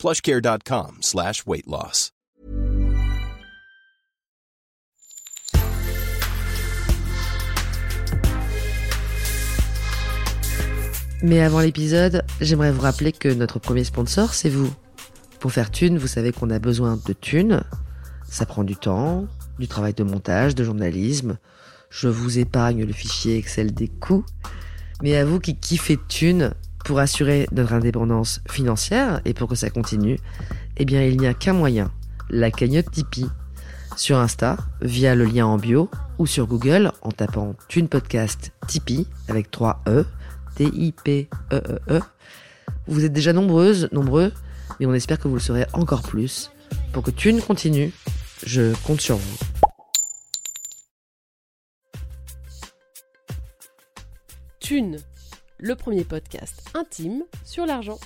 plushcare.com slash weight loss. Mais avant l'épisode, j'aimerais vous rappeler que notre premier sponsor, c'est vous. Pour faire thune, vous savez qu'on a besoin de thunes. Ça prend du temps, du travail de montage, de journalisme. Je vous épargne le fichier Excel des coûts. Mais à vous qui kiffez thunes, pour assurer notre indépendance financière et pour que ça continue, eh bien il n'y a qu'un moyen, la cagnotte Tipeee. Sur Insta, via le lien en bio, ou sur Google en tapant Thune Podcast Tipeee avec 3 E, T-I-P-E-E-E. Vous êtes déjà nombreuses, nombreux, mais on espère que vous le serez encore plus. Pour que Thune continue, je compte sur vous. Thune, le premier podcast intime sur l'argent.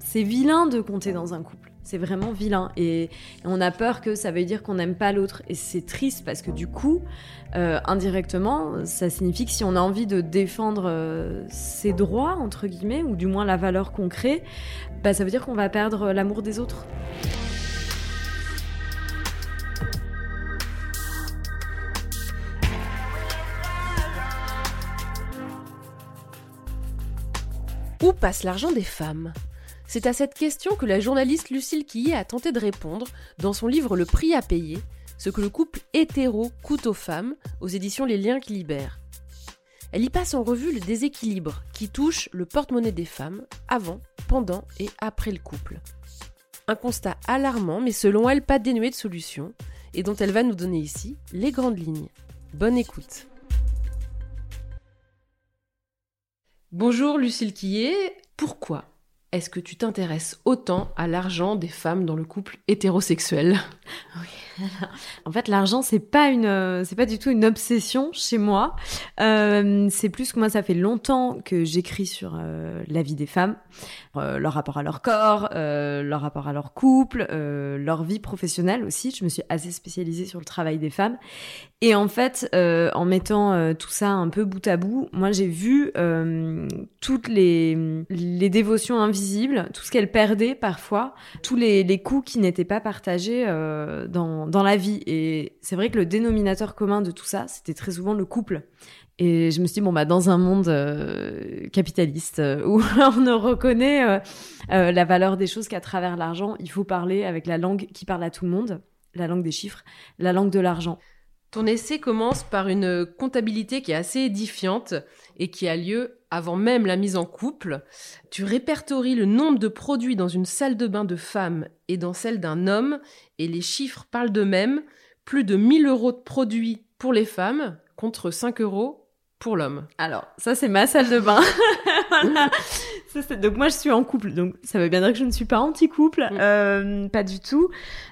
C'est vilain de compter dans un couple. C'est vraiment vilain. Et on a peur que ça veut dire qu'on n'aime pas l'autre. Et c'est triste parce que du coup, euh, indirectement, ça signifie que si on a envie de défendre euh, ses droits, entre guillemets, ou du moins la valeur qu'on crée, bah, ça veut dire qu'on va perdre l'amour des autres. Où passe l'argent des femmes? C'est à cette question que la journaliste Lucille Quillet a tenté de répondre dans son livre Le prix à payer, ce que le couple hétéro coûte aux femmes, aux éditions Les Liens qui libèrent. Elle y passe en revue le déséquilibre qui touche le porte-monnaie des femmes avant, pendant et après le couple. Un constat alarmant, mais selon elle pas dénué de solutions, et dont elle va nous donner ici les grandes lignes. Bonne écoute. Bonjour Lucille Quillet, pourquoi? Est-ce que tu t'intéresses autant à l'argent des femmes dans le couple hétérosexuel? En fait, l'argent, c'est pas euh, pas du tout une obsession chez moi. Euh, c'est plus que moi, ça fait longtemps que j'écris sur euh, la vie des femmes, leur rapport à leur corps, leur rapport à leur couple, leur vie professionnelle aussi. Je me suis assez spécialisée sur le travail des femmes. Et en fait, en mettant tout ça un peu bout à bout, moi j'ai vu toutes les, les dévotions invisibles, tout ce qu'elles perdaient parfois, tous les, les coups qui n'étaient pas partagés euh, dans, dans la vie. Et c'est vrai que le dénominateur commun de tout ça, c'était très souvent le couple. Et je me suis dit, bon, bah, dans un monde euh, capitaliste euh, où on ne reconnaît la valeur des choses qu'à travers l'argent, il faut parler avec la langue qui parle à tout le monde, la langue des chiffres, la langue de l'argent. Ton essai commence par une comptabilité qui est assez édifiante et qui a lieu avant même la mise en couple. Tu répertories le nombre de produits dans une salle de bain de femme et dans celle d'un homme et les chiffres parlent d'eux-mêmes. Plus de 1000 euros de produits pour les femmes contre 5 euros pour l'homme. Alors, ça, c'est ma salle de bain. Voilà. Ça, c'est- donc, moi, je suis en couple. Donc, ça veut bien dire que je ne suis pas anti-couple. Mm. Euh, pas du tout.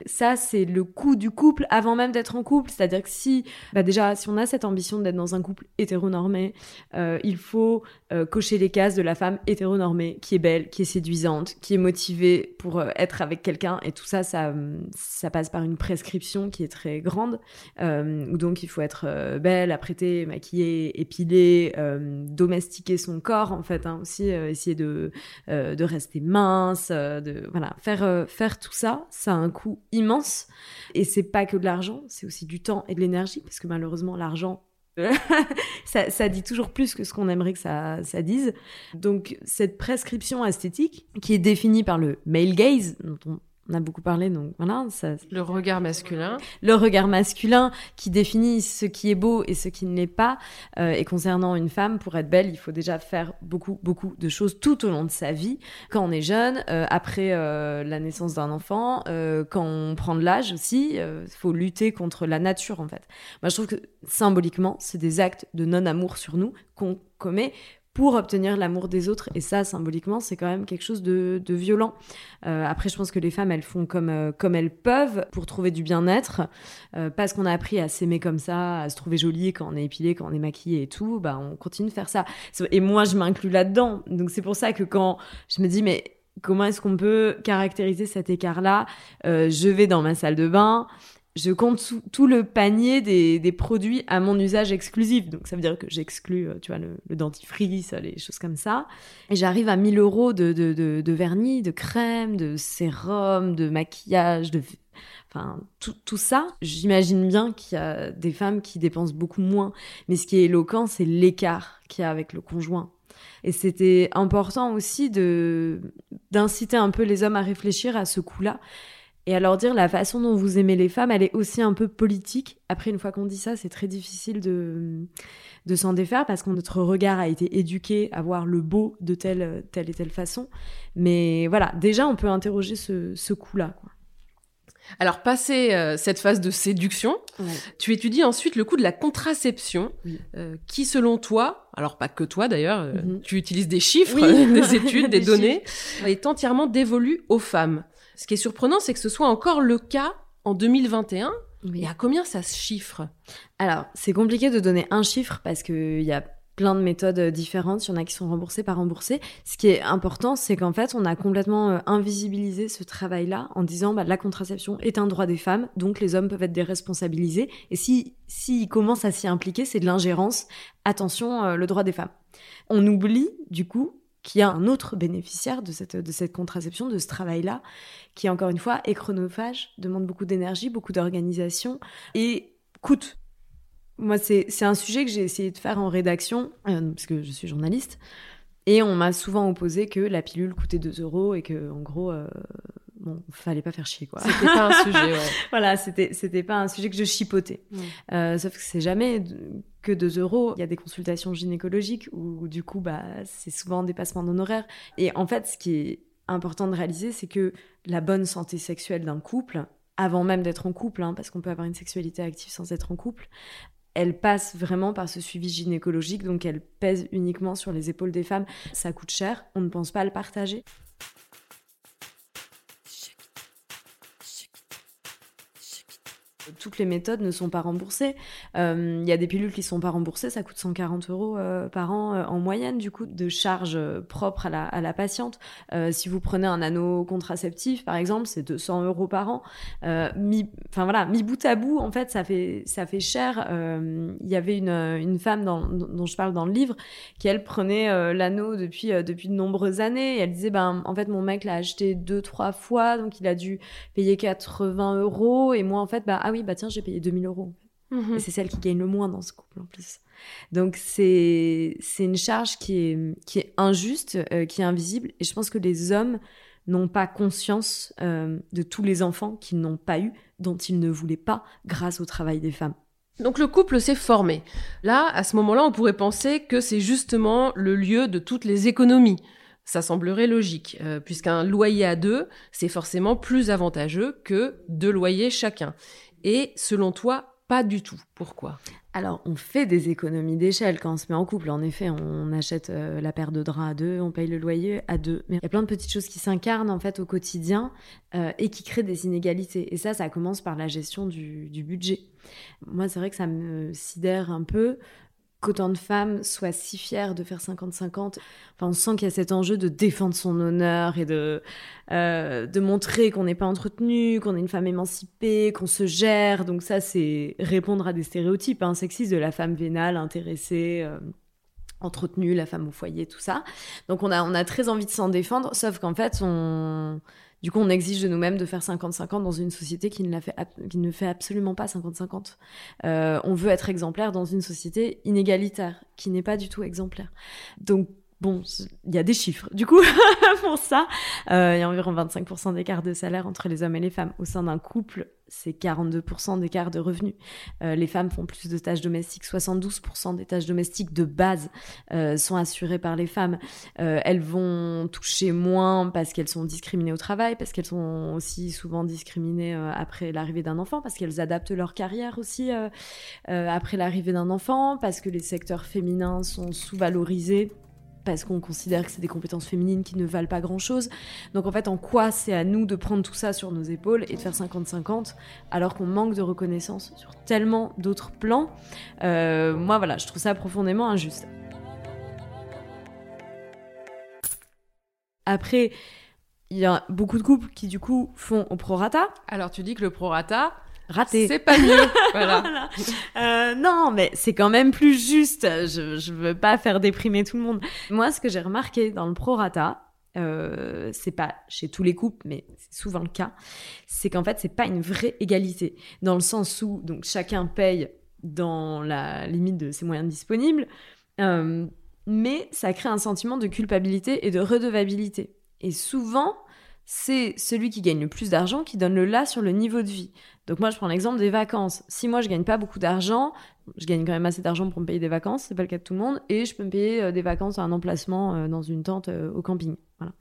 Ça, c'est le coût du couple avant même d'être en couple. C'est-à-dire que si, bah, déjà, si on a cette ambition d'être dans un couple hétéronormé, euh, il faut euh, cocher les cases de la femme hétéronormée qui est belle, qui est séduisante, qui est motivée pour euh, être avec quelqu'un. Et tout ça, ça, hum, ça passe par une prescription qui est très grande. Donc, il faut être belle, apprêtée, maquillée, épilée, euh, domestiquer son corps, en fait, hein, aussi, euh, essayer de, euh, de rester mince, de voilà, faire, faire tout ça, ça a un coût immense. Et c'est pas que de l'argent, c'est aussi du temps et de l'énergie, parce que malheureusement, l'argent, ça, ça dit toujours plus que ce qu'on aimerait que ça, ça dise. Donc, cette prescription esthétique, qui est définie par le male gaze, dont on on a beaucoup parlé, donc voilà, ça, Le regard masculin. le regard masculin qui définit ce qui est beau et ce qui ne l'est pas. Euh, et concernant une femme, pour être belle, il faut déjà faire beaucoup, beaucoup de choses tout au long de sa vie. Quand on est jeune, euh, après euh, la naissance d'un enfant, quand on prend de l'âge aussi, il faut lutter contre la nature en fait. Moi, je trouve que symboliquement, c'est des actes de non-amour sur nous qu'on commet pour obtenir l'amour des autres. Et ça, symboliquement, c'est quand même quelque chose de, violent. Euh, après, je pense que les femmes, elles font comme, euh, comme elles peuvent pour trouver du bien-être. Euh, parce qu'on a appris à s'aimer comme ça, à se trouver jolie quand on est épilé, quand on est maquillé et tout, bah, on continue de faire ça. Et moi, je m'inclus là-dedans. Donc c'est pour ça que quand je me dis, mais comment est-ce qu'on peut caractériser cet écart-là? Je vais dans ma salle de bain je compte tout le panier des, produits à mon usage exclusif. Donc ça veut dire que j'exclus, euh, tu vois, le, dentifrice, les choses comme ça. Et j'arrive à 1000 euros de, de, vernis, de crème, de sérum, de maquillage, de... Enfin, tout, ça, j'imagine bien qu'il y a des femmes qui dépensent beaucoup moins. Mais ce qui est éloquent, c'est l'écart qu'il y a avec le conjoint. Et c'était important aussi de d'inciter un peu les hommes à réfléchir à ce coup-là et à leur dire la façon dont vous aimez les femmes, elle est aussi un peu politique. Après, une fois qu'on dit ça, c'est très difficile de, de s'en défaire parce que notre regard a été éduqué à voir le beau de telle, telle et telle façon. Mais voilà, déjà, on peut interroger ce, ce coup-là. Alors, passé euh, cette phase de séduction, tu étudies ensuite le coup de la contraception, euh, qui, selon toi, alors pas que toi d'ailleurs, euh, mhm. tu utilises des chiffres, des études, des, données, est entièrement dévolu aux femmes? Ce qui est surprenant, c'est que ce soit encore le cas en 2021. Et à combien ça se chiffre? Alors, c'est compliqué de donner un chiffre parce qu'il y a plein de méthodes différentes. Il y en a qui sont remboursées, pas remboursées. Ce qui est important, c'est qu'en fait, on a complètement euh, invisibilisé ce travail-là en disant bah, la contraception est un droit des femmes, donc les hommes peuvent être déresponsabilisés. Et si s'ils commencent à s'y impliquer, c'est de l'ingérence. Attention, euh, le droit des femmes. On oublie, du coup, qu'il y a un autre bénéficiaire de cette, de cette contraception, de ce travail-là, qui, encore une fois, est chronophage, demande beaucoup d'énergie, beaucoup d'organisation et coûte. Moi, c'est un sujet que j'ai essayé de faire en rédaction, euh, parce que je suis journaliste, et on m'a souvent opposé que la pilule coûtait 2 euros et que, en gros, euh, bon, fallait pas faire chier, quoi. C'était pas un sujet, ouais. voilà, c'était, c'était pas un sujet que je chipotais. Euh, sauf que c'est jamais que 2 euros. Il y a des consultations gynécologiques où, du coup, bah, c'est souvent un dépassement d'honoraires. Et en fait, ce qui est important de réaliser, c'est que la bonne santé sexuelle d'un couple, avant même d'être en couple, hein, parce qu'on peut avoir une sexualité active sans être en couple, elle passe vraiment par ce suivi gynécologique, donc elle pèse uniquement sur les épaules des femmes. Ça coûte cher, on ne pense pas à le partager. Toutes les méthodes ne sont pas remboursées. Euh, il y a des pilules qui sont pas remboursées, ça coûte 140 euros euh, par an euh, en moyenne, du coup, de charges propres à la, patiente. si vous prenez un anneau contraceptif, par exemple, c'est 200 euros par an. mi, enfin voilà, mi bout à bout, en fait, ça fait, ça fait cher. Il y avait une, femme dont je parle dans le livre qui, elle, prenait l'anneau depuis, depuis de nombreuses années elle disait, ben, en fait, mon mec l'a acheté deux, trois fois, donc il a dû payer 80 euros et moi, en fait, bah, ah oui, tiens, j'ai payé 2000 euros. Mhm. Et c'est celle qui gagne le moins dans ce couple en plus. Donc c'est c'est une charge qui est qui est injuste, euh, qui est invisible. Et je pense que les hommes n'ont pas conscience euh, de tous les enfants qu'ils n'ont pas eu, dont ils ne voulaient pas, grâce au travail des femmes. Donc le couple s'est formé. Là, à ce moment-là, on pourrait penser que c'est justement le lieu de toutes les économies. Ça semblerait logique, euh, puisqu'un loyer à deux, c'est forcément plus avantageux que deux loyers chacun. Et selon toi, pas du tout. Pourquoi? Alors, on fait des économies d'échelle quand on se met en couple. En effet, on achète euh, la paire de draps à deux, on paye le loyer à deux. Mais il y a plein de petites choses qui s'incarnent en fait au quotidien euh, et qui créent des inégalités. Et ça, ça commence par la gestion du, du budget. Moi, c'est vrai que ça me sidère un peu qu'autant de femmes soient si fières de faire 50-50. Enfin, on sent qu'il y a cet enjeu de défendre son honneur et de, euh, de montrer qu'on n'est pas entretenu, qu'on est une femme émancipée, qu'on se gère. Donc ça, c'est répondre à des stéréotypes hein, sexistes de la femme vénale, intéressée. Euh, entretenue, la femme au foyer, tout ça. Donc on a, on a très envie de s'en défendre, sauf qu'en fait, on, du coup, on exige de nous-mêmes de faire 50-50 dans une société qui ne, fait, fait absolument pas 50-50. Euh, on veut être exemplaire dans une société inégalitaire, qui n'est pas du tout exemplaire. Donc, bon, il y a des chiffres. Du coup, pour ça, euh, il y a environ 25% d'écart de salaire entre les hommes et les femmes. Au sein d'un couple, c'est 42% d'écart de revenus. Euh, les femmes font plus de tâches domestiques. 72% des tâches domestiques de base euh, sont assurées par les femmes. elles vont toucher moins parce qu'elles sont discriminées au travail, parce qu'elles sont aussi souvent discriminées après l'arrivée d'un enfant, parce qu'elles adaptent leur carrière aussi après l'arrivée d'un enfant, parce que les secteurs féminins sont sous-valorisés parce qu'on considère que c'est des compétences féminines qui ne valent pas grand-chose. Donc en fait, en quoi c'est à nous de prendre tout ça sur nos épaules et de faire 50-50 alors qu'on manque de reconnaissance sur tellement d'autres plans? Euh, Moi, voilà, je trouve ça profondément injuste. Après, il y a beaucoup de couples qui du coup font au prorata. Alors tu dis que le prorata, Raté. c'est pas mieux. voilà. Voilà. Euh, non, mais c'est quand même plus juste. Je, je veux pas faire déprimer tout le monde. Moi, ce que j'ai remarqué dans le prorata, euh, c'est pas chez tous les couples, mais c'est souvent le cas, c'est qu'en fait, c'est pas une vraie égalité. Dans le sens où donc chacun paye dans la limite de ses moyens disponibles, euh, mais ça crée un sentiment de culpabilité et de redevabilité. Et souvent, c'est celui qui gagne le plus d'argent qui donne le là sur le niveau de vie. Donc moi, je prends l'exemple des vacances. Si moi, je gagne pas beaucoup d'argent, je gagne quand même assez d'argent pour me payer des vacances, c'est pas le cas de tout le monde, et je peux me payer euh, des vacances à un emplacement euh, dans une tente euh, au camping. Voilà.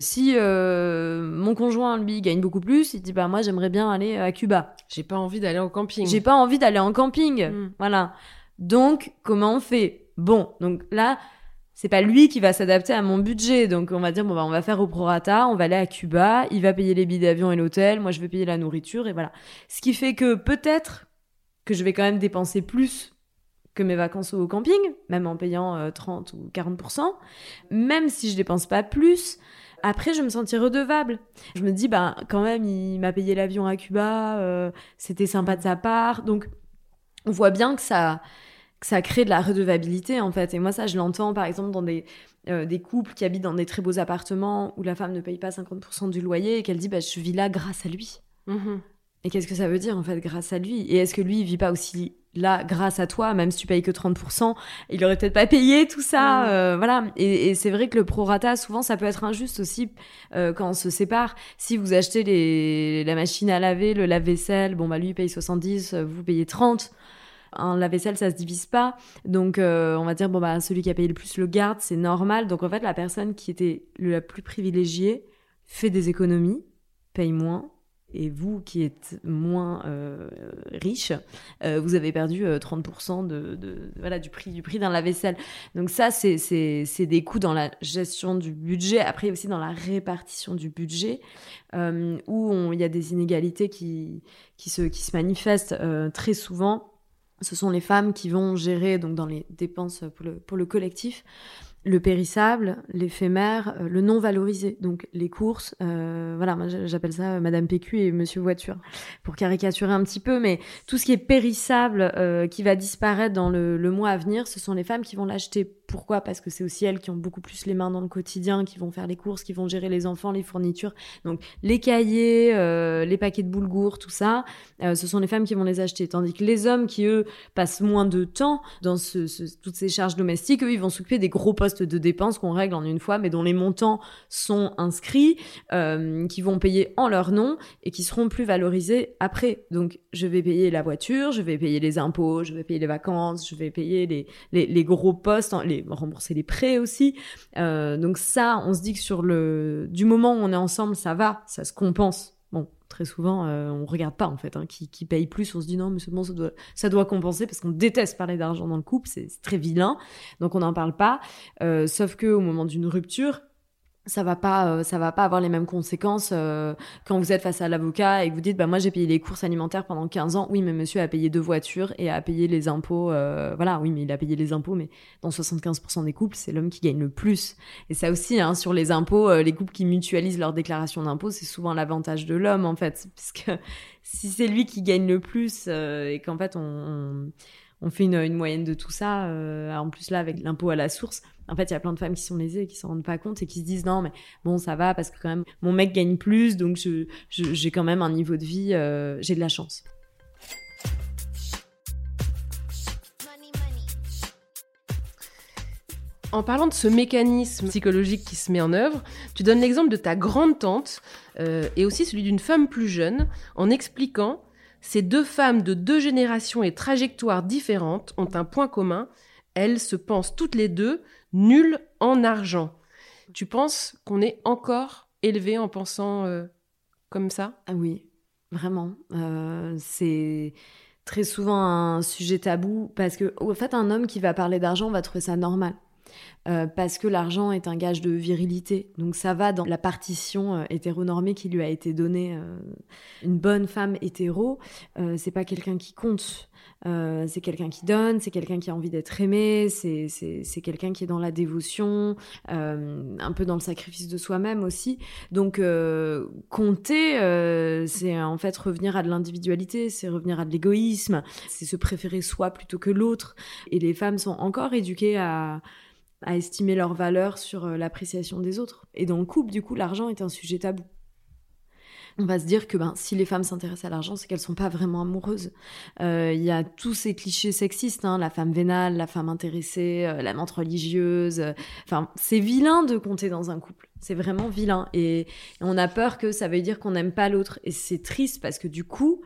Si mon conjoint, lui, gagne beaucoup plus, il dit bah moi, j'aimerais bien aller à Cuba. J'ai pas envie d'aller au camping. J'ai pas envie d'aller en camping. Mm. Voilà. Donc, comment on fait? Bon, donc là, c'est pas lui qui va s'adapter à mon budget. Donc, on va dire, bon, bah, on va faire au prorata, on va aller à Cuba, il va payer les billets d'avion et l'hôtel, moi, je vais payer la nourriture, et voilà. Ce qui fait que peut-être que je vais quand même dépenser plus que mes vacances au camping, même en payant euh, 30 ou 40%. Même si je dépense pas plus, après, je me sentis redevable. Je me dis, bah, quand même, il m'a payé l'avion à Cuba, euh, c'était sympa de sa part. Donc, on voit bien que ça, que ça crée de la redevabilité, en fait. Et moi, ça, je l'entends, par exemple, dans des, euh, des couples qui habitent dans des très beaux appartements où la femme ne paye pas 50% du loyer et qu'elle dit, bah, je vis là grâce à lui. Mhm. Et qu'est-ce que ça veut dire, en fait, grâce à lui? Et est-ce que lui, il vit pas aussi là grâce à toi, même si tu payes que 30%, il aurait peut-être pas payé tout ça, Mhm. euh, voilà. Et, et c'est vrai que le prorata, souvent, ça peut être injuste aussi euh, quand on se sépare. Si vous achetez les, la machine à laver, le lave-vaisselle, bon bah lui il paye 70, euh, vous payez 30. Un lave-vaisselle, ça se divise pas. Donc, euh, on va dire, bon, bah, celui qui a payé le plus le garde, c'est normal. Donc, en fait, la personne qui était la plus privilégiée fait des économies, paye moins. Et vous, qui êtes moins euh, riche, euh, vous avez perdu euh, 30% de, de- voilà, du prix, du prix d'un lave-vaisselle. Donc ça, c'est- des coûts dans la gestion du budget, après aussi dans la répartition du budget, où il y a des inégalités qui, qui, se, qui se manifestent très souvent. Ce sont les femmes qui vont gérer, donc dans les dépenses pour le, pour le collectif, le périssable, l'éphémère, euh, le non valorisé, donc les courses. euh, voilà, j'appelle ça euh, Madame PQ et Monsieur Voiture, pour caricaturer un petit peu, mais tout ce qui est périssable, qui va disparaître dans le, mois à venir, ce sont les femmes qui vont l'acheter. Pourquoi? Parce que c'est aussi elles qui ont beaucoup plus les mains dans le quotidien, qui vont faire les courses, qui vont gérer les enfants, les fournitures. Donc les cahiers, les paquets de boulgour, tout ça, ce sont les femmes qui vont les acheter. Tandis que les hommes qui, eux, passent moins de temps dans toutes ces charges domestiques, eux, ils vont s'occuper des gros postes de dépenses qu'on règle en une fois, mais dont les montants sont inscrits, euh, qui vont payer en leur nom et qui seront plus valorisés après. Donc, je vais payer la voiture, je vais payer les impôts, je vais payer les vacances, je vais payer les, les, gros postes, les, rembourser les prêts aussi. Euh, donc ça, on se dit que sur le, du moment où on est ensemble, ça va, ça se compense. Très souvent, euh, on regarde pas en fait, hein, qui, qui paye plus, on se dit non, mais bon, ça doit, ça doit compenser parce qu'on déteste parler d'argent dans le couple, c'est c'est très vilain, donc on n'en parle pas. Euh, sauf que au moment d'une rupture, ça va pas, euh, ça va pas avoir les mêmes conséquences euh, quand vous êtes face à l'avocat et que vous dites bah moi j'ai payé les courses alimentaires pendant 15 ans. Oui, mais monsieur a payé deux voitures et a payé les impôts. euh, voilà, oui, mais il a payé les impôts, mais dans 75% des couples, c'est l'homme qui gagne le plus. Et ça aussi, hein, sur les impôts, euh, les couples qui mutualisent leur déclaration d'impôts, c'est souvent l'avantage de l'homme en fait, parce que si c'est lui qui gagne le plus euh, et qu'en fait on, on, on fait une, une moyenne de tout ça, euh, en plus là avec l'impôt à la source, en fait il y a plein de femmes qui sont lésées et qui s'en rendent pas compte et qui se disent non mais bon ça va parce que quand même mon mec gagne plus donc je, je- j'ai quand même un niveau de vie, euh, j'ai de la chance. En parlant de ce mécanisme psychologique qui se met en œuvre, tu donnes l'exemple de ta grande tante euh, et aussi celui d'une femme plus jeune en expliquant ces deux femmes de deux générations et trajectoires différentes ont un point commun, elles se pensent toutes les deux nulles en argent. Tu penses qu'on est encore élevé en pensant euh, comme ça? Ah oui, vraiment. Euh, c'est très souvent un sujet tabou parce que, au fait, un homme qui va parler d'argent va trouver ça normal. Euh, parce que l'argent est un gage de virilité. Donc ça va dans la partition euh, hétéronormée qui lui a été donnée. Euh, une bonne femme hétéro, c'est pas quelqu'un qui compte. c'est quelqu'un qui donne, c'est quelqu'un qui a envie d'être aimé, c'est quelqu'un qui est dans la dévotion, un peu dans le sacrifice de soi-même aussi. Donc compter, c'est en fait revenir à de l'individualité, c'est revenir à de l'égoïsme, c'est se préférer soi plutôt que l'autre. Et les femmes sont encore éduquées à à estimer leur valeur sur euh, l'appréciation des autres. Et dans le couple, du coup, l'argent est un sujet tabou. On va se dire que ben, si les femmes s'intéressent à l'argent, c'est qu'elles sont pas vraiment amoureuses. Euh, il y a tous ces clichés sexistes, hein, la femme vénale, la femme intéressée, euh, la menthe religieuse. Enfin, c'est vilain de compter dans un couple. C'est vraiment vilain. Et, on a peur que ça veut dire qu'on n'aime pas l'autre. Et c'est triste parce que du coup,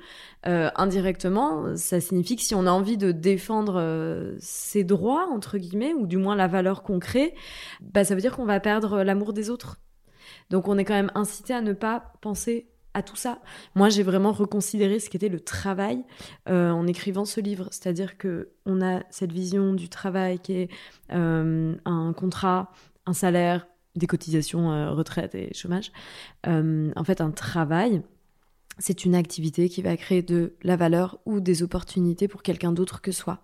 euh, indirectement, ça signifie que si on a envie de défendre euh, ses droits, entre guillemets, ou du moins la valeur qu'on crée, bah, ça veut dire qu'on va perdre l'amour des autres. Donc on est quand même incité à ne pas penser à tout ça. Moi, j'ai vraiment reconsidéré ce qu'était le travail euh, en écrivant ce livre. C'est-à-dire que on a cette vision du travail qui est un contrat, un salaire, des cotisations euh, retraite et chômage. Euh, en fait, un travail, c'est une activité qui va créer de la valeur ou des opportunités pour quelqu'un d'autre que soi.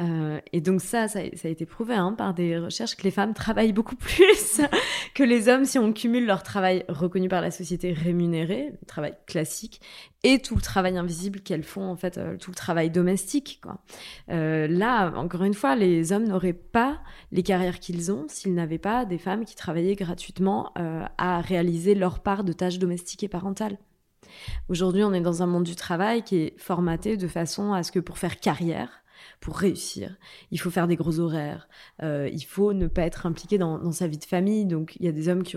Euh, et donc ça, ça, a été prouvé hein, par des recherches que les femmes travaillent beaucoup plus que les hommes si on cumule leur travail reconnu par la société rémunéré, le travail classique, et tout le travail invisible qu'elles font, en fait, euh, tout le travail domestique. Euh, là, encore une fois, les hommes n'auraient pas les carrières qu'ils ont s'ils n'avaient pas des femmes qui travaillaient gratuitement à réaliser leur part de tâches domestiques et parentales. Aujourd'hui, on est dans un monde du travail qui est formaté de façon à ce que pour faire carrière, pour réussir. Il faut faire des gros horaires. Euh, il faut ne pas être impliqué dans, sa vie de famille. Donc, il y a des hommes qui,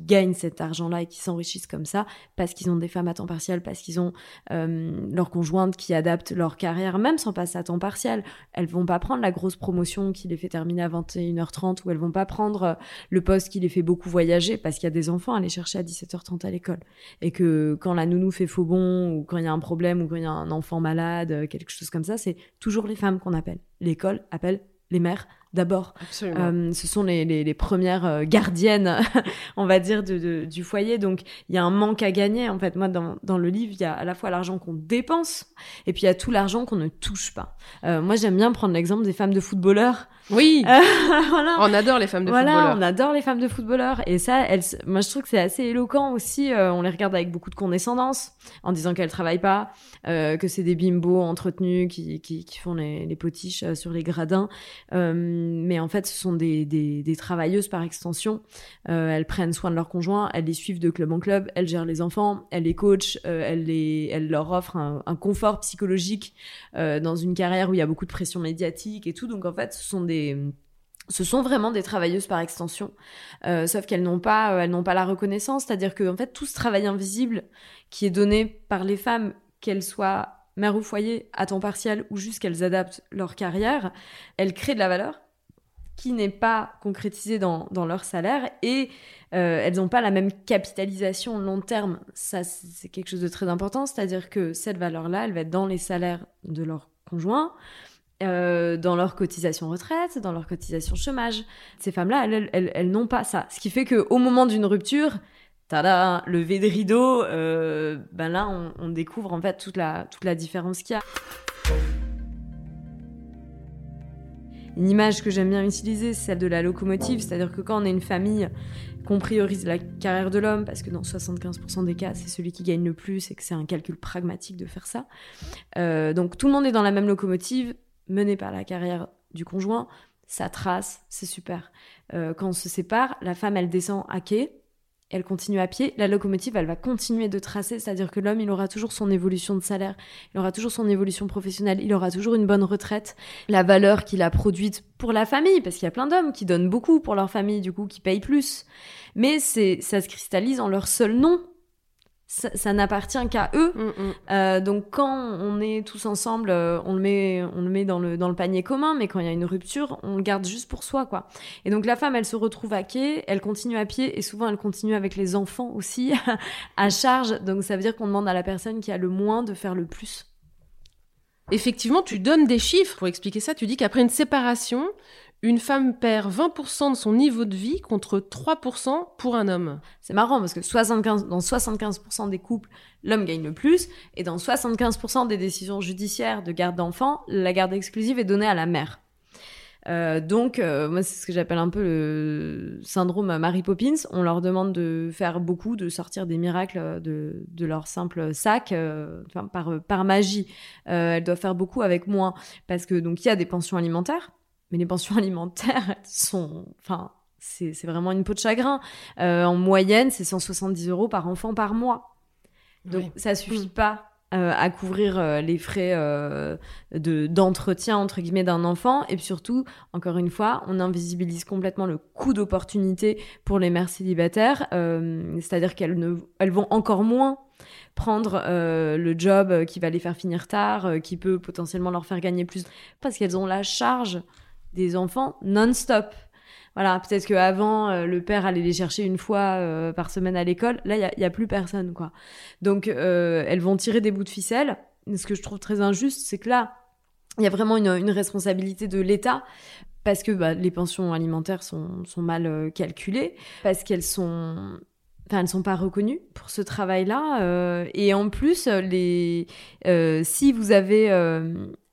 gagnent cet argent-là et qui s'enrichissent comme ça parce qu'ils ont des femmes à temps partiel, parce qu'ils ont euh, leurs conjointes qui adaptent leur carrière, même sans passer à temps partiel. Elles vont pas prendre la grosse promotion qui les fait terminer à 21h30 ou elles vont pas prendre euh, le poste qui les fait beaucoup voyager parce qu'il y a des enfants à aller chercher à 17h30 à l'école. Et que quand la nounou fait faux bon ou quand il y a un problème ou quand il y a un enfant malade, quelque chose comme ça, c'est toujours les femmes qu'on appelle. L'école appelle les mères d'abord. Euh, ce sont les, les, premières euh, gardiennes, on va dire, de, du foyer. Donc, il y a un manque à gagner. En fait, moi, dans, dans le livre, il y a à la fois l'argent qu'on dépense et puis il y a tout l'argent qu'on ne touche pas. Euh, moi, j'aime bien prendre l'exemple des femmes de footballeurs. Oui. voilà. On adore les femmes de voilà, footballeurs. on adore les femmes de footballeurs. Et ça, elles, moi, je trouve que c'est assez éloquent aussi. on les regarde avec beaucoup de condescendance en disant qu'elles travaillent pas, que c'est des bimbos entretenus qui, qui, qui font les, les potiches sur les gradins. Euh, mais en fait, ce sont des, des, travailleuses par extension. Euh, elles prennent soin de leurs conjoints, elles les suivent de club en club, elles gèrent les enfants, elles les coachent, euh, elles, les, elles leur offrent un, confort psychologique euh, dans une carrière où il y a beaucoup de pression médiatique et tout. Donc en fait, ce sont des ce sont vraiment des travailleuses par extension, sauf qu'elles n'ont pas, elles n'ont pas la reconnaissance, c'est-à-dire que en fait tout ce travail invisible qui est donné par les femmes, qu'elles soient mères ou foyer à temps partiel ou juste qu'elles adaptent leur carrière, elles créent de la valeur, qui n'est pas concrétisée dans, dans, leur salaire et euh, elles n'ont pas la même capitalisation long terme. Ça, c'est quelque chose de très important, c'est-à-dire que cette valeur-là, elle va être dans les salaires de leurs conjoints, euh, dans leur cotisation retraite, dans leur cotisation chômage. Ces femmes-là, elles, elles, elles n'ont pas ça. Ce qui fait qu'au moment d'une rupture, tada, levé de rideau, euh, ben là, on, découvre en fait toute la, toute la différence qu'il y a. Une image que j'aime bien utiliser, c'est celle de la locomotive, c'est-à-dire que quand on est une famille, qu'on priorise la carrière de l'homme, parce que dans 75% des cas, c'est celui qui gagne le plus et que c'est un calcul pragmatique de faire ça. Euh, donc tout le monde est dans la même locomotive, menée par la carrière du conjoint, ça trace, c'est super. Euh, quand on se sépare, la femme, elle descend à quai, elle continue à pied, la locomotive, elle va continuer de tracer, c'est-à-dire que l'homme, il aura toujours son évolution de salaire, il aura toujours son évolution professionnelle, il aura toujours une bonne retraite, la valeur qu'il a produite pour la famille, parce qu'il y a plein d'hommes qui donnent beaucoup pour leur famille, du coup, qui payent plus. Mais c'est, ça se cristallise en leur seul nom, ça, n'appartient qu'à eux. Mm, mm. Euh, donc quand on est tous ensemble, euh, on le met, on le met dans le dans le panier commun. Mais quand il y a une rupture, on le garde juste pour soi, quoi. Et donc la femme, elle se retrouve à quai, elle continue à pied et souvent elle continue avec les enfants aussi à charge. Donc ça veut dire qu'on demande à la personne qui a le moins de faire le plus. Effectivement, tu donnes des chiffres pour expliquer ça. Tu dis qu'après une séparation, une femme perd 20% de son niveau de vie contre 3% pour un homme. C'est marrant parce que 75, dans 75% des couples, l'homme gagne le plus, et dans 75% des décisions judiciaires de garde d'enfants, la garde exclusive est donnée à la mère. Euh, donc, euh, moi, c'est ce que j'appelle un peu le syndrome Mary Poppins. On leur demande de faire beaucoup, de sortir des miracles de, leur simple sac, euh, par magie. elles doivent faire beaucoup avec moins. Parce que, donc, il y a des pensions alimentaires, mais les pensions alimentaires sont, enfin, c'est vraiment une peau de chagrin. en moyenne, c'est 170 euros par enfant par mois. Donc, ça suffit pas euh, à couvrir euh, les frais euh, de d'entretien entre guillemets d'un enfant et puis surtout encore une fois on invisibilise complètement le coût d'opportunité pour les mères célibataires c'est-à-dire qu'elles ne elles vont encore moins prendre le job qui va les faire finir tard qui peut potentiellement leur faire gagner plus parce qu'elles ont la charge des enfants non-stop voilà, peut-être qu'avant, euh, le père allait les chercher une fois euh, par semaine à l'école. Là, il n'y a, plus personne, quoi. Donc, euh, elles vont tirer des bouts de ficelle. ce que je trouve très injuste, c'est que là, il y a vraiment une, responsabilité de l'État parce que bah, les pensions alimentaires sont, mal calculées, parce qu'elles sont Enfin, elles sont pas reconnues pour ce travail-là. et en plus, les, si vous avez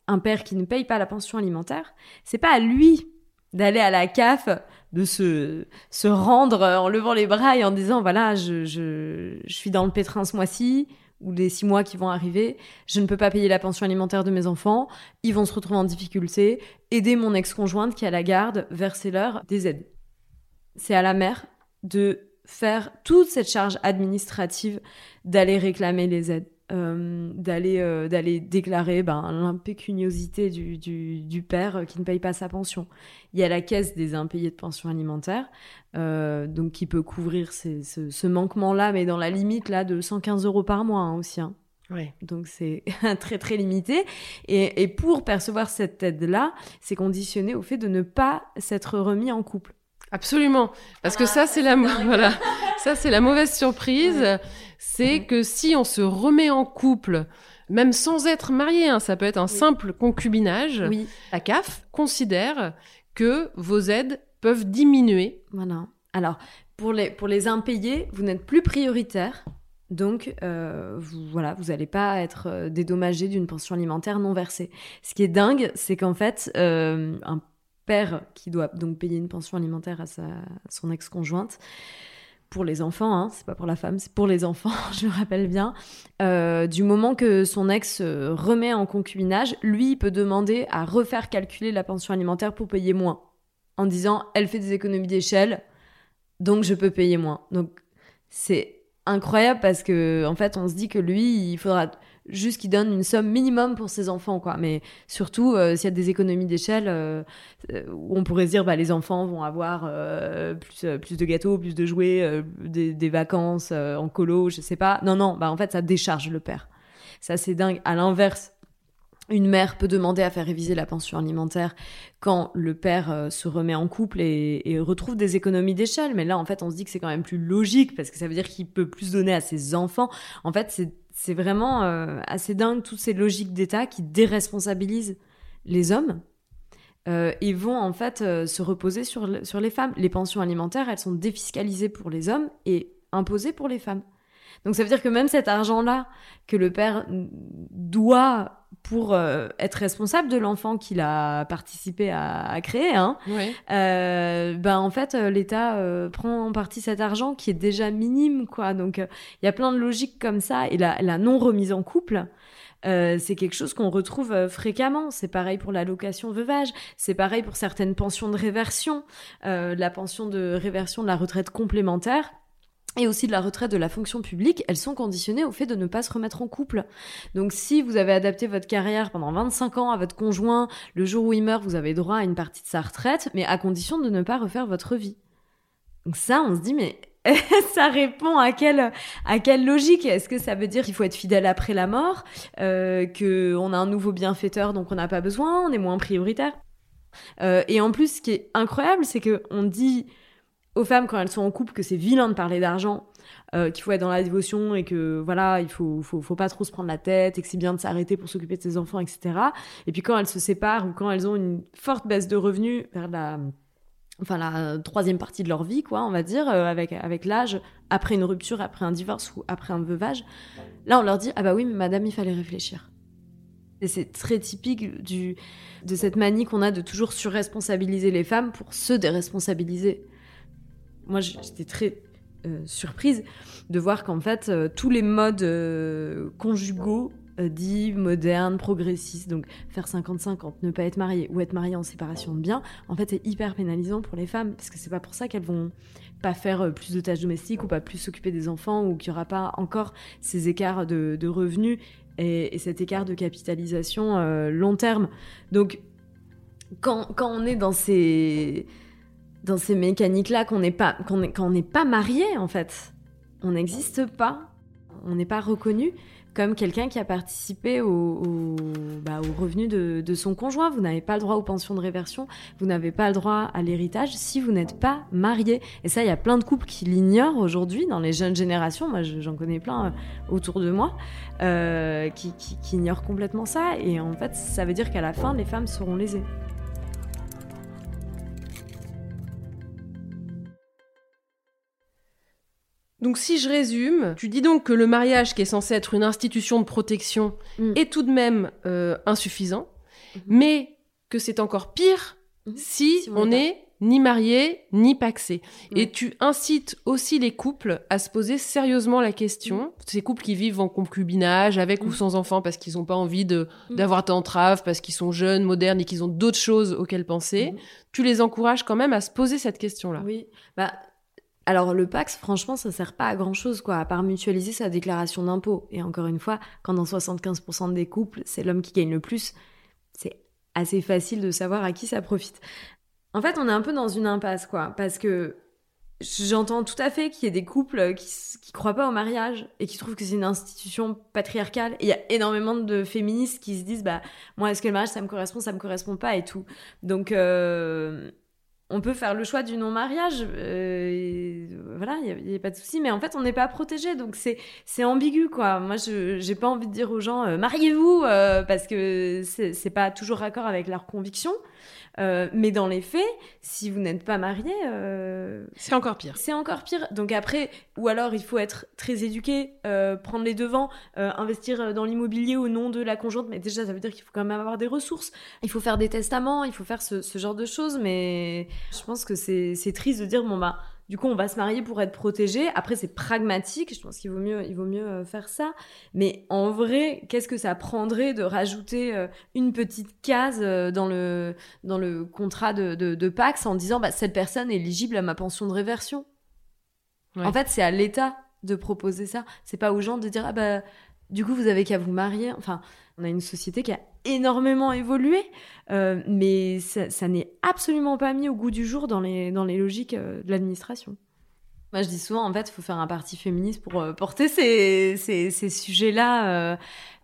un père qui ne paye pas la pension alimentaire, c'est pas à lui d'aller à la CAF, de se, se rendre en levant les bras et en disant voilà, je, je, je suis dans le pétrin ce mois-ci ou les six mois qui vont arriver, je ne peux pas payer la pension alimentaire de mes enfants, ils vont se retrouver en difficulté, aider mon ex-conjointe qui a la garde, verser leur des aides. C'est à la mère de faire toute cette charge administrative d'aller réclamer les aides. Euh, d'aller euh, d'aller déclarer ben, l'impécuniosité du, du, du, père qui ne paye pas sa pension. Il y a la caisse des impayés de pension alimentaire, euh, donc qui peut couvrir ces, ce, ce manquement-là, mais dans la limite là de 115 euros par mois hein, aussi. Hein. Ouais. Donc c'est très très limité. Et, et pour percevoir cette aide-là, c'est conditionné au fait de ne pas s'être remis en couple. Absolument, parce que ça c'est la voilà, ça c'est la mauvaise surprise, c'est que si on se remet en couple, même sans être marié, hein, ça peut être un simple concubinage, la CAF considère que vos aides peuvent diminuer. Voilà. Alors pour les pour les impayés, vous n'êtes plus prioritaire. Donc, euh, vous, voilà, vous n'allez pas être euh, dédommagé d'une pension alimentaire non versée. Ce qui est dingue, c'est qu'en fait, euh, un père qui doit donc payer une pension alimentaire à, sa, son ex-conjointe pour les enfants, hein, c'est pas pour la femme, c'est pour les enfants, je me rappelle bien. Euh, du moment que son ex remet en concubinage, lui il peut demander à refaire calculer la pension alimentaire pour payer moins, en disant elle fait des économies d'échelle, donc je peux payer moins. Donc c'est incroyable parce que en fait on se dit que lui il faudra juste qu'il donne une somme minimum pour ses enfants, quoi. Mais surtout, euh, s'il y a des économies d'échelle, euh, euh, on pourrait se dire, bah, les enfants vont avoir plus, plus de gâteaux, plus de jouets, des, des, vacances en colo, je sais pas. Non, non, bah, en fait, ça décharge le père. Ça, c'est dingue. À l'inverse, une mère peut demander à faire réviser la pension alimentaire quand le père se remet en couple et, et retrouve des économies d'échelle. Mais là, en fait, on se dit que c'est quand même plus logique parce que ça veut dire qu'il peut plus donner à ses enfants. En fait, c'est c'est vraiment euh, assez dingue toutes ces logiques d'État qui déresponsabilisent les hommes euh, et vont en fait euh, se reposer sur, sur les femmes. Les pensions alimentaires, elles sont défiscalisées pour les hommes et imposées pour les femmes. Donc ça veut dire que même cet argent-là que le père doit pour euh, être responsable de l'enfant qu'il a participé à, créer, hein, euh, ben en fait euh, l'État prend en partie cet argent qui est déjà minime, quoi. Donc il y a plein de logiques comme ça et la, la non remise en couple. c'est quelque chose qu'on retrouve fréquemment. C'est pareil pour l'allocation veuvage. C'est pareil pour certaines pensions de réversion. la pension de réversion de la retraite complémentaire et aussi de la retraite de la fonction publique, elles sont conditionnées au fait de ne pas se remettre en couple. Donc si vous avez adapté votre carrière pendant 25 ans à votre conjoint, le jour où il meurt, vous avez droit à une partie de sa retraite, mais à condition de ne pas refaire votre vie. Donc ça, on se dit, mais ça répond à quelle à quelle logique? Est-ce que ça veut dire qu'il faut être fidèle après la mort, euh, que on a un nouveau bienfaiteur donc on n'a pas besoin, on est moins prioritaire? Euh, Et en plus, ce qui est incroyable, c'est que on dit aux femmes quand elles sont en couple que c'est vilain de parler d'argent, euh, qu'il faut être dans la dévotion et que voilà, il faut, faut, pas trop se prendre la tête et que c'est bien de s'arrêter pour s'occuper de ses enfants, etc. Et puis quand elles se séparent ou quand elles ont une forte baisse de revenus vers la enfin la troisième partie de leur vie, quoi, on va dire, euh, avec, avec l'âge, après une rupture, après un divorce ou après un veuvage, là on leur dit ah bah oui mais madame il fallait réfléchir. Et c'est très typique du, de cette manie qu'on a de toujours surresponsabiliser les femmes pour se déresponsabiliser. Moi j'étais très euh, surprise de voir qu'en fait euh, tous les modes conjugaux euh, dit moderne, progressiste, donc faire 50-50, ne pas être marié ou être marié en séparation de biens, en fait c'est hyper pénalisant pour les femmes parce que c'est pas pour ça qu'elles vont pas faire plus de tâches domestiques ou pas plus s'occuper des enfants ou qu'il y aura pas encore ces écarts de, revenus et, cet écart de capitalisation long terme. Donc quand, quand, on est dans ces dans ces mécaniques là qu'on n'est pas quand on n'est pas marié en fait, on n'existe pas, on n'est pas reconnu comme quelqu'un qui a participé au, bah, revenu de, son conjoint. Vous n'avez pas le droit aux pensions de réversion, vous n'avez pas le droit à l'héritage si vous n'êtes pas marié. Et ça, il y a plein de couples qui l'ignorent aujourd'hui dans les jeunes générations. Moi, j'en connais plein euh, autour de moi euh, qui ignorent complètement ça. Et en fait, ça veut dire qu'à la fin, les femmes seront lésées. Donc si je résume, tu dis donc que le mariage qui est censé être une institution de protection mm. est tout de même euh, insuffisant, mm-hmm. mais que c'est encore pire mm-hmm. si, on n'est ni marié ni paxé. Et tu incites aussi les couples à se poser sérieusement la question, mm. ces couples qui vivent en concubinage, avec ou mm. sans enfants, parce qu'ils n'ont pas envie de d'avoir d'entraves, parce qu'ils sont jeunes, modernes et qu'ils ont d'autres choses auxquelles penser, tu les encourages quand même à se poser cette question-là. Oui, bah alors le Pax, franchement, ça sert pas à grand chose, quoi, à part mutualiser sa déclaration d'impôt. Et encore une fois, quand dans 75% des couples, c'est l'homme qui gagne le plus, c'est assez facile de savoir à qui ça profite. En fait, on est un peu dans une impasse, quoi, parce que j'entends tout à fait qu'il y ait des couples qui, qui croient pas au mariage et qui trouvent que c'est une institution patriarcale. Il y a énormément de féministes qui se disent, bah, moi, est-ce que le mariage, ça me correspond, ça me correspond pas et tout. Donc, euh, on peut faire le choix du non-mariage, euh, voilà, il n'y a, pas de souci, mais en fait, on n'est pas protégé, donc c'est ambigu, quoi. Moi, je j'ai pas envie de dire aux gens, euh, mariez-vous, euh, parce que c'est pas toujours raccord avec leurs convictions. Euh, mais dans les faits, si vous n'êtes pas marié, euh, c'est encore pire. C'est encore pire. Donc après, ou alors il faut être très éduqué, euh, prendre les devants, investir dans l'immobilier au nom de la conjointe. Mais déjà, ça veut dire qu'il faut quand même avoir des ressources. Il faut faire des testaments, il faut faire ce, ce genre de choses. Mais je pense que c'est triste de dire bon bah du coup, on va se marier pour être protégé. Après, c'est pragmatique. Je pense qu'il vaut mieux, il vaut mieux euh, faire ça. Mais en vrai, qu'est-ce que ça prendrait de rajouter euh, une petite case euh, dans le dans le contrat de, de, Pax en disant bah, cette personne est éligible à ma pension de réversion? En fait, c'est à l'État de proposer ça. C'est pas aux gens de dire ah bah du coup vous avez qu'à vous marier. Enfin, on a une société qui a énormément évolué, euh, mais ça, n'est absolument pas mis au goût du jour dans les, dans les logiques euh, de l'administration. Moi, je dis souvent, en fait, il faut faire un parti féministe pour euh, porter ces, ces, sujets-là,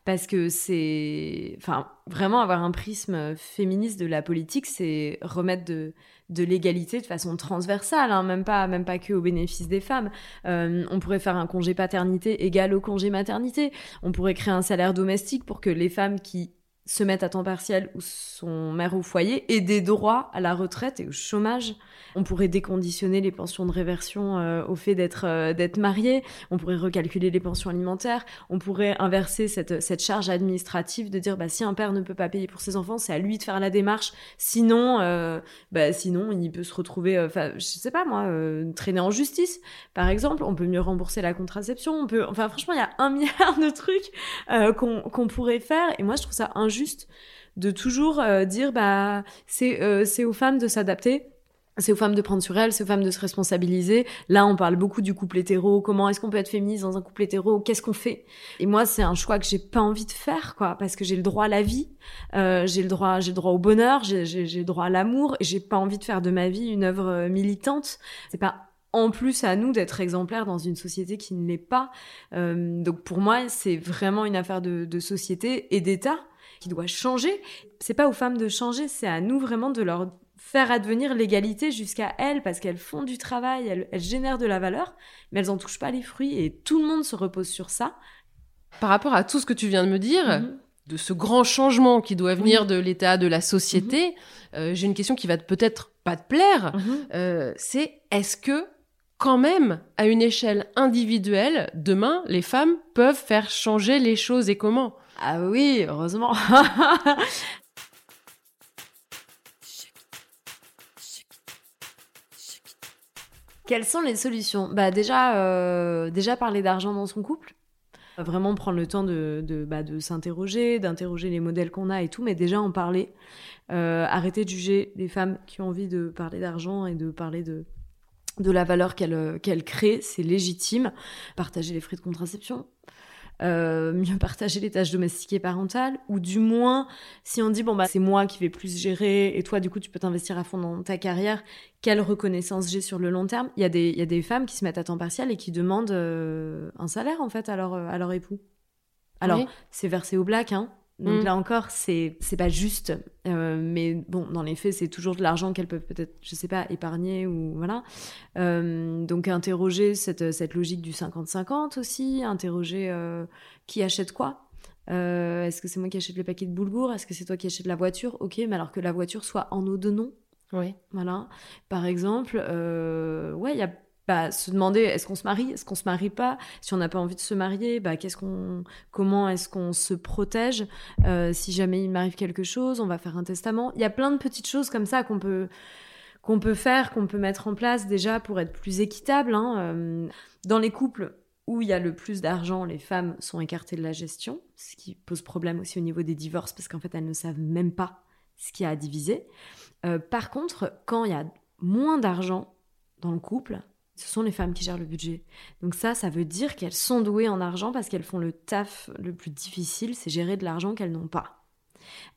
parce que c'est... Enfin, vraiment avoir un prisme féministe de la politique, c'est remettre de, de l'égalité de façon transversale, hein, même pas même pas que au bénéfice des femmes. On pourrait faire un congé paternité égal au congé maternité. On pourrait créer un salaire domestique pour que les femmes qui se mettent à temps partiel ou sont mères au foyer aient des droits à la retraite et au chômage. On pourrait déconditionner les pensions de réversion euh, au fait d'être euh, d'être marié. On pourrait recalculer les pensions alimentaires. On pourrait inverser cette, cette charge administrative de dire bah si un père ne peut pas payer pour ses enfants, c'est à lui de faire la démarche. Sinon, euh, bah sinon il peut se retrouver, enfin je sais pas moi, traîner en justice par exemple. On peut mieux rembourser la contraception. On peut, enfin franchement il y a un milliard de trucs qu'on qu'on pourrait faire. Et moi je trouve ça injuste de toujours dire bah c'est c'est aux femmes de s'adapter c'est aux femmes de prendre sur elles, c'est aux femmes de se responsabiliser. Là, on parle beaucoup du couple hétéro. Comment est-ce qu'on peut être féministe dans un couple hétéro? Qu'est-ce qu'on fait? Et moi, c'est un choix que j'ai pas envie de faire, quoi, parce que j'ai le droit à la vie, euh, j'ai le droit, j'ai droit au bonheur, j'ai le droit à l'amour, et j'ai pas envie de faire de ma vie une œuvre euh, militante. C'est pas en plus à nous d'être exemplaires dans une société qui ne l'est pas. Euh, donc pour moi, c'est vraiment une affaire de société et d'État qui doit changer. C'est pas aux femmes de changer, c'est à nous vraiment de leur faire advenir l'égalité jusqu'à elles parce qu'elles font du travail, elles, elles génèrent de la valeur, mais elles n'en touchent pas les fruits et tout le monde se repose sur ça. Par rapport à tout ce que tu viens de me dire, Mhm. de ce grand changement qui doit venir de l'État, de la société, euh, j'ai une question qui va peut-être pas te plaire. Mhm. Euh, c'est est-ce que quand même, à une échelle individuelle, demain, les femmes peuvent faire changer les choses et comment? Ah oui, heureusement. Quelles sont les solutions? Bah déjà, euh, déjà parler d'argent dans son couple. Vraiment prendre le temps de, de, bah, de s'interroger, d'interroger les modèles qu'on a et tout, mais déjà en parler. Euh, arrêter de juger les femmes qui ont envie de parler d'argent et de parler de, la valeur qu'elles qu'elles créent, c'est légitime. Partager les frais de contraception, euh, mieux partager les tâches domestiques et parentales, ou du moins, si on dit, bon, bah, c'est moi qui vais plus gérer, et toi, du coup, tu peux t'investir à fond dans ta carrière, quelle reconnaissance j'ai sur le long terme? Il y, a des- il y a des femmes qui se mettent à temps partiel et qui demandent euh, un salaire, en fait, à leur, à leur époux. Alors, Oui. c'est versé au black, hein. Donc Mm. là encore, c'est c'est pas juste, Euh, mais bon, dans les faits, c'est toujours de l'argent qu'elles peuvent peut-être, je sais pas, épargner ou voilà. Euh, donc interroger cette, cette logique du 50-50 aussi, interroger euh, qui achète quoi. Euh, Est-ce que c'est moi qui achète le paquet de boulgour Est-ce que c'est toi qui achètes la voiture? Ok, mais alors que la voiture soit en nos deux noms, Oui. voilà. Par exemple, euh, ouais, il y a bah, se demander est-ce qu'on se marie, est-ce qu'on se marie pas, si on n'a pas envie de se marier, bah, qu'est-ce qu'on, comment est-ce qu'on se protège, Euh, si jamais il m'arrive quelque chose, on va faire un testament. Il y a plein de petites choses comme ça qu'on peut qu'on peut faire, qu'on peut mettre en place déjà pour être plus équitable. hein. Euh, Dans les couples où il y a le plus d'argent, les femmes sont écartées de la gestion, ce qui pose problème aussi au niveau des divorces parce qu'en fait elles ne savent même pas ce qu'il y a à diviser. Euh, par contre, quand il y a moins d'argent dans le couple, ce sont les femmes qui gèrent le budget. Donc ça, ça veut dire qu'elles sont douées en argent parce qu'elles font le taf le plus difficile, c'est gérer de l'argent qu'elles n'ont pas.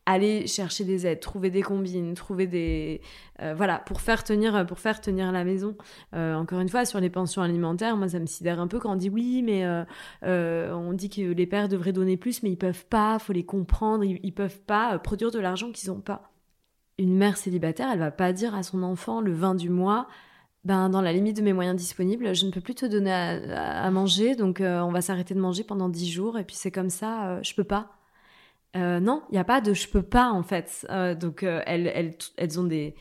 Aller chercher des aides, trouver des combines, trouver des euh, voilà pour faire tenir pour faire tenir la maison. Euh, encore une fois sur les pensions alimentaires, moi ça me sidère un peu quand on dit oui mais euh, on dit que les pères devraient donner plus mais ils peuvent pas, faut les comprendre, ils, ils peuvent pas produire de l'argent qu'ils ont pas. Une mère célibataire, elle va pas dire à son enfant le 20 du mois ben, dans la limite de mes moyens disponibles, je ne peux plus te donner à, manger, donc euh, on va s'arrêter de manger pendant 10 jours, et puis c'est comme ça, euh, je peux pas. Euh, non, il n'y a pas de je peux pas, en fait. Euh, donc elles, elles, elles ont des,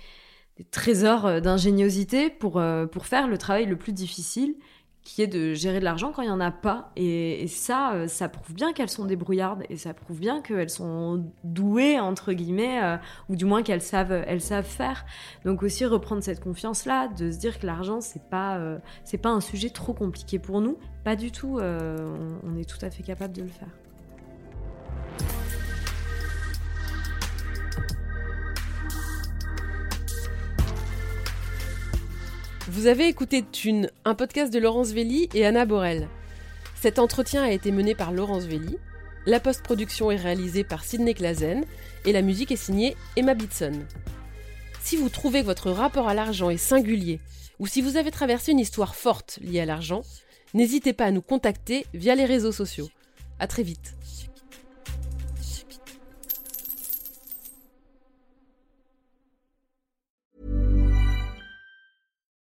des trésors d'ingéniosité pour, pour faire le travail le plus difficile, qui est de gérer de l'argent quand il n'y en a pas. Et, ça, euh, ça prouve bien qu'elles sont débrouillardes, et ça prouve bien qu'elles sont douées, entre guillemets, euh, ou du moins qu'elles savent, elles savent faire. Donc aussi reprendre cette confiance là, de se dire que l'argent c'est pas euh, pas un sujet trop compliqué pour nous, pas du tout. euh, on, on est tout à fait capable de le faire. Vous avez écouté Thune, un podcast de Laurence Velli et Anna Borel. Cet entretien a été mené par Laurence Velli, la post-production est réalisée par Sidney Clazen et la musique est signée Emma Bitson. Si vous trouvez que votre rapport à l'argent est singulier ou si vous avez traversé une histoire forte liée à l'argent, n'hésitez pas à nous contacter via les réseaux sociaux. À très vite.